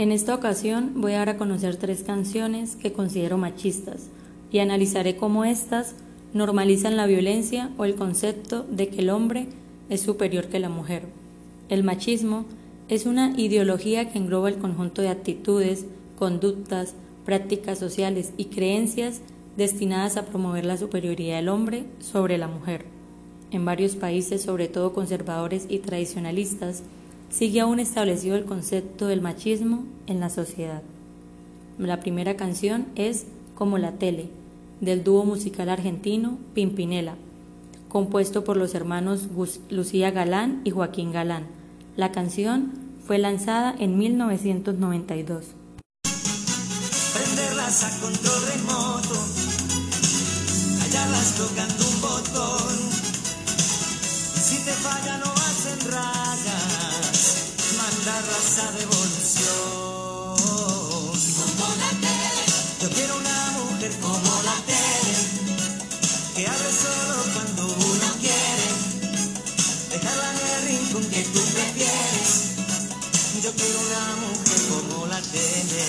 En esta ocasión voy a dar a conocer tres canciones que considero machistas y analizaré cómo éstas normalizan la violencia o el concepto de que el hombre es superior que la mujer. El machismo es una ideología que engloba el conjunto de actitudes, conductas, prácticas sociales y creencias destinadas a promover la superioridad del hombre sobre la mujer. En varios países, sobre todo conservadores y tradicionalistas, sigue aún establecido el concepto del machismo en la sociedad. La primera canción es Como la tele, del dúo musical argentino Pimpinela, compuesto por los hermanos Lucía Galán y Joaquín Galán. La canción fue lanzada en 1992. Prenderlas a control remoto, hallarlas tocando que tú prefieres. Yo quiero una mujer como la tele.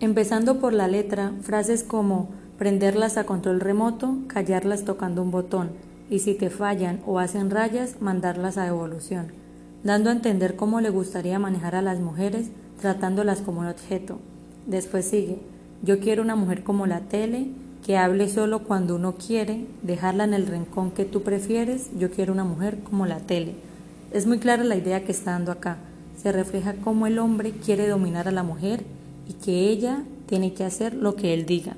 Empezando por la letra, frases como prenderlas a control remoto, callarlas tocando un botón, y si te fallan o hacen rayas, mandarlas a evolución, dando a entender cómo le gustaría manejar a las mujeres tratándolas como un objeto, Después sigue, yo quiero una mujer como la tele, que hable solo cuando uno quiere, dejarla en el rincón que tú prefieres, yo quiero una mujer como la tele. Es muy clara la idea que está dando acá. Se refleja cómo el hombre quiere dominar a la mujer y que ella tiene que hacer lo que él diga.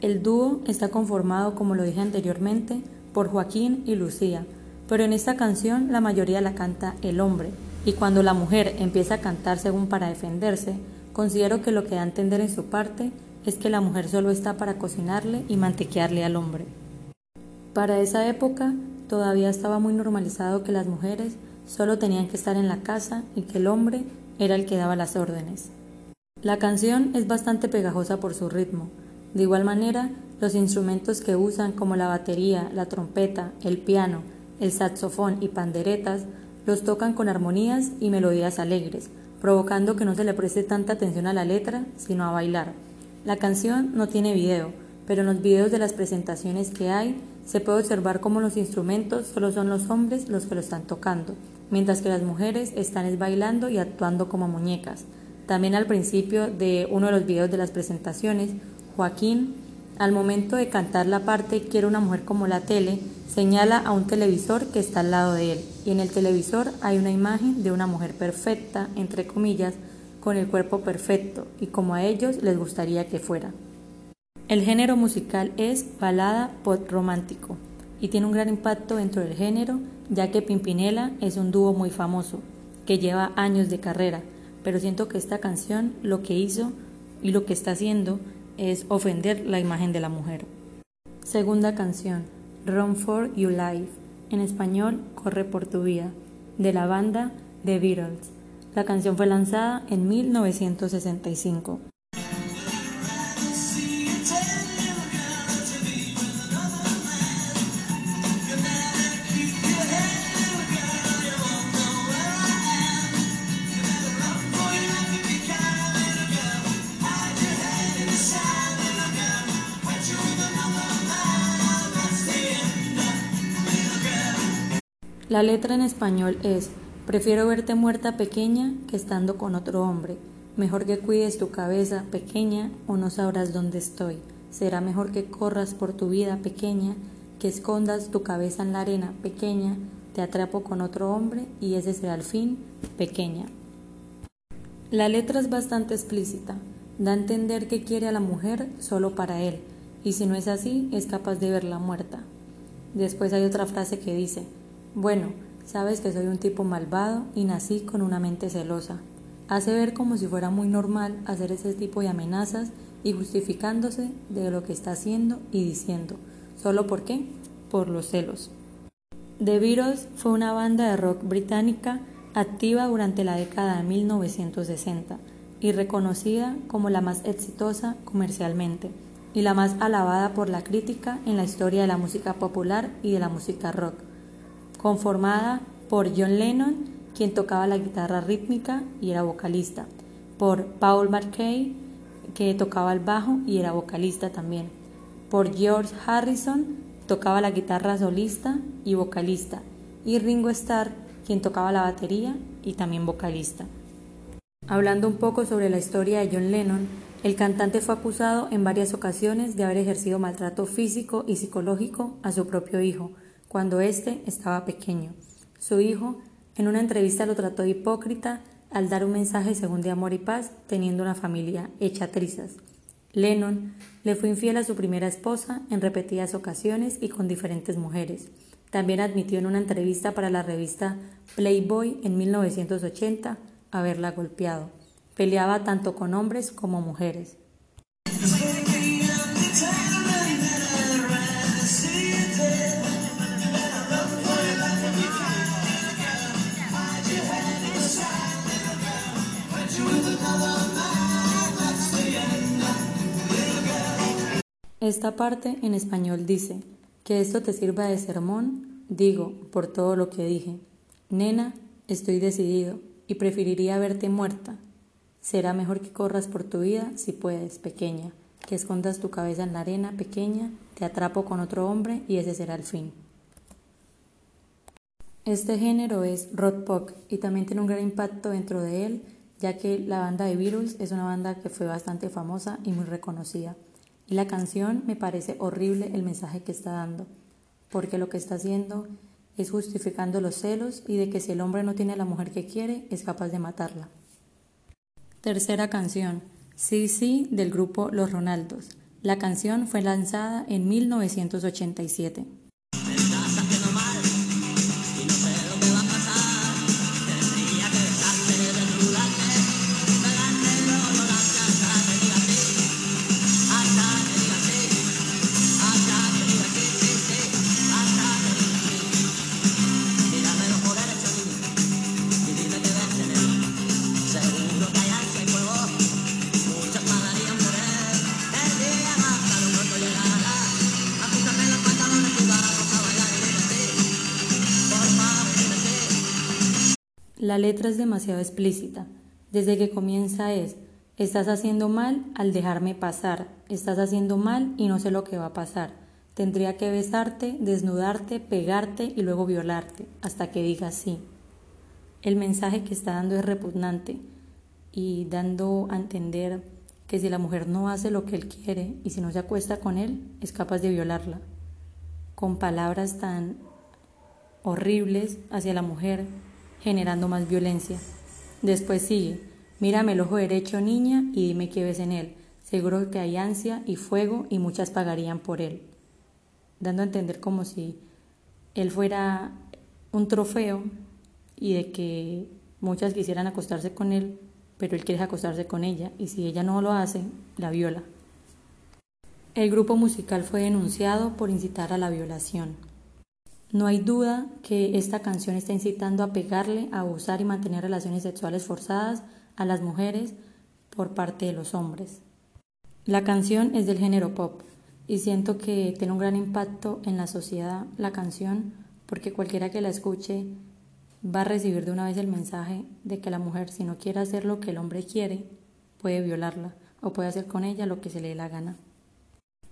El dúo está conformado, como lo dije anteriormente, por Joaquín y Lucía, pero en esta canción la mayoría la canta el hombre, y cuando la mujer empieza a cantar según para defenderse, considero que lo que da a entender en su parte es que la mujer solo está para cocinarle y mantequearle al hombre. Para esa época todavía estaba muy normalizado que las mujeres solo tenían que estar en la casa y que el hombre era el que daba las órdenes. La canción es bastante pegajosa por su ritmo, de igual manera, los instrumentos que usan como la batería, la trompeta, el piano, el saxofón y panderetas los tocan con armonías y melodías alegres, provocando que no se le preste tanta atención a la letra, sino a bailar. La canción no tiene video, pero en los videos de las presentaciones que hay se puede observar cómo los instrumentos solo son los hombres los que lo están tocando, mientras que las mujeres están bailando y actuando como muñecas. También al principio de uno de los videos de las presentaciones Joaquín, al momento de cantar la parte Quiero una mujer como la tele, señala a un televisor que está al lado de él, y en el televisor hay una imagen de una mujer perfecta, entre comillas, con el cuerpo perfecto, y como a ellos les gustaría que fuera. El género musical es balada pop romántico, y tiene un gran impacto dentro del género, ya que Pimpinela es un dúo muy famoso, que lleva años de carrera, pero siento que esta canción lo que hizo y lo que está haciendo es ofender la imagen de la mujer. Segunda canción, Run for Your Life, en español, Corre por tu vida, de la banda The Beatles. La canción fue lanzada en 1965. La letra en español es, prefiero verte muerta pequeña que estando con otro hombre. Mejor que cuides tu cabeza pequeña o no sabrás dónde estoy. Será mejor que corras por tu vida pequeña, que escondas tu cabeza en la arena pequeña, te atrapo con otro hombre y ese será el fin pequeña. La letra es bastante explícita, da a entender que quiere a la mujer solo para él, y si no es así, es capaz de verla muerta. Después hay otra frase que dice, bueno, sabes que soy un tipo malvado y nací con una mente celosa. Hace ver como si fuera muy normal hacer ese tipo de amenazas y justificándose de lo que está haciendo y diciendo. ¿Solo por qué? Por los celos. The Beatles fue una banda de rock británica activa durante la década de 1960 y reconocida como la más exitosa comercialmente y la más alabada por la crítica en la historia de la música popular y de la música rock, conformada por John Lennon, quien tocaba la guitarra rítmica y era vocalista, por Paul McKay, que tocaba el bajo y era vocalista también, por George Harrison, tocaba la guitarra solista y vocalista, y Ringo Starr, quien tocaba la batería y también vocalista. Hablando un poco sobre la historia de John Lennon, el cantante fue acusado en varias ocasiones de haber ejercido maltrato físico y psicológico a su propio hijo cuando éste estaba pequeño. Su hijo, en una entrevista, lo trató de hipócrita al dar un mensaje según de amor y paz, teniendo una familia hecha trizas. Lennon le fue infiel a su primera esposa en repetidas ocasiones y con diferentes mujeres. También admitió en una entrevista para la revista Playboy en 1980 haberla golpeado. Peleaba tanto con hombres como mujeres. Esta parte en español dice, que esto te sirva de sermón, digo, por todo lo que dije. Nena, estoy decidido y preferiría verte muerta. Será mejor que corras por tu vida si puedes, pequeña, que escondas tu cabeza en la arena, pequeña, te atrapo con otro hombre y ese será el fin. Este género es rock pop y también tiene un gran impacto dentro de él, ya que la banda de Beatles es una banda que fue bastante famosa y muy reconocida. Y la canción me parece horrible el mensaje que está dando, porque lo que está haciendo es justificando los celos y de que si el hombre no tiene la mujer que quiere, es capaz de matarla. Tercera canción, Sí, sí, del grupo Los Ronaldos. La canción fue lanzada en 1987. La letra es demasiado explícita. Desde que comienza es, estás haciendo mal al dejarme pasar, estás haciendo mal y no sé lo que va a pasar. Tendría que besarte, desnudarte, pegarte y luego violarte, hasta que digas sí. El mensaje que está dando es repugnante y dando a entender que si la mujer no hace lo que él quiere y si no se acuesta con él, es capaz de violarla. Con palabras tan horribles hacia la mujer generando más violencia. Después sigue, mírame el ojo derecho, niña, y dime qué ves en él. Seguro que hay ansia y fuego y muchas pagarían por él. Dando a entender como si él fuera un trofeo y de que muchas quisieran acostarse con él, pero él quiere acostarse con ella y si ella no lo hace, la viola. El grupo musical fue denunciado por incitar a la violación. No hay duda que esta canción está incitando a pegarle, a abusar y mantener relaciones sexuales forzadas a las mujeres por parte de los hombres. La canción es del género pop y siento que tiene un gran impacto en la sociedad la canción porque cualquiera que la escuche va a recibir de una vez el mensaje de que la mujer si no quiere hacer lo que el hombre quiere puede violarla o puede hacer con ella lo que se le dé la gana.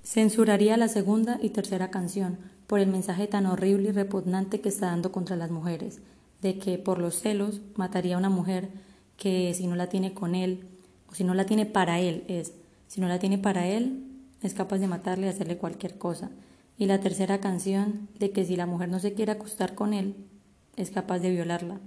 Censuraría la segunda y tercera canción por el mensaje tan horrible y repugnante que está dando contra las mujeres, de que por los celos mataría a una mujer que si no la tiene con él, o si no la tiene para él, es, si no la tiene para él, es capaz de matarle y hacerle cualquier cosa. Y la tercera canción, de que si la mujer no se quiere acostar con él, es capaz de violarla.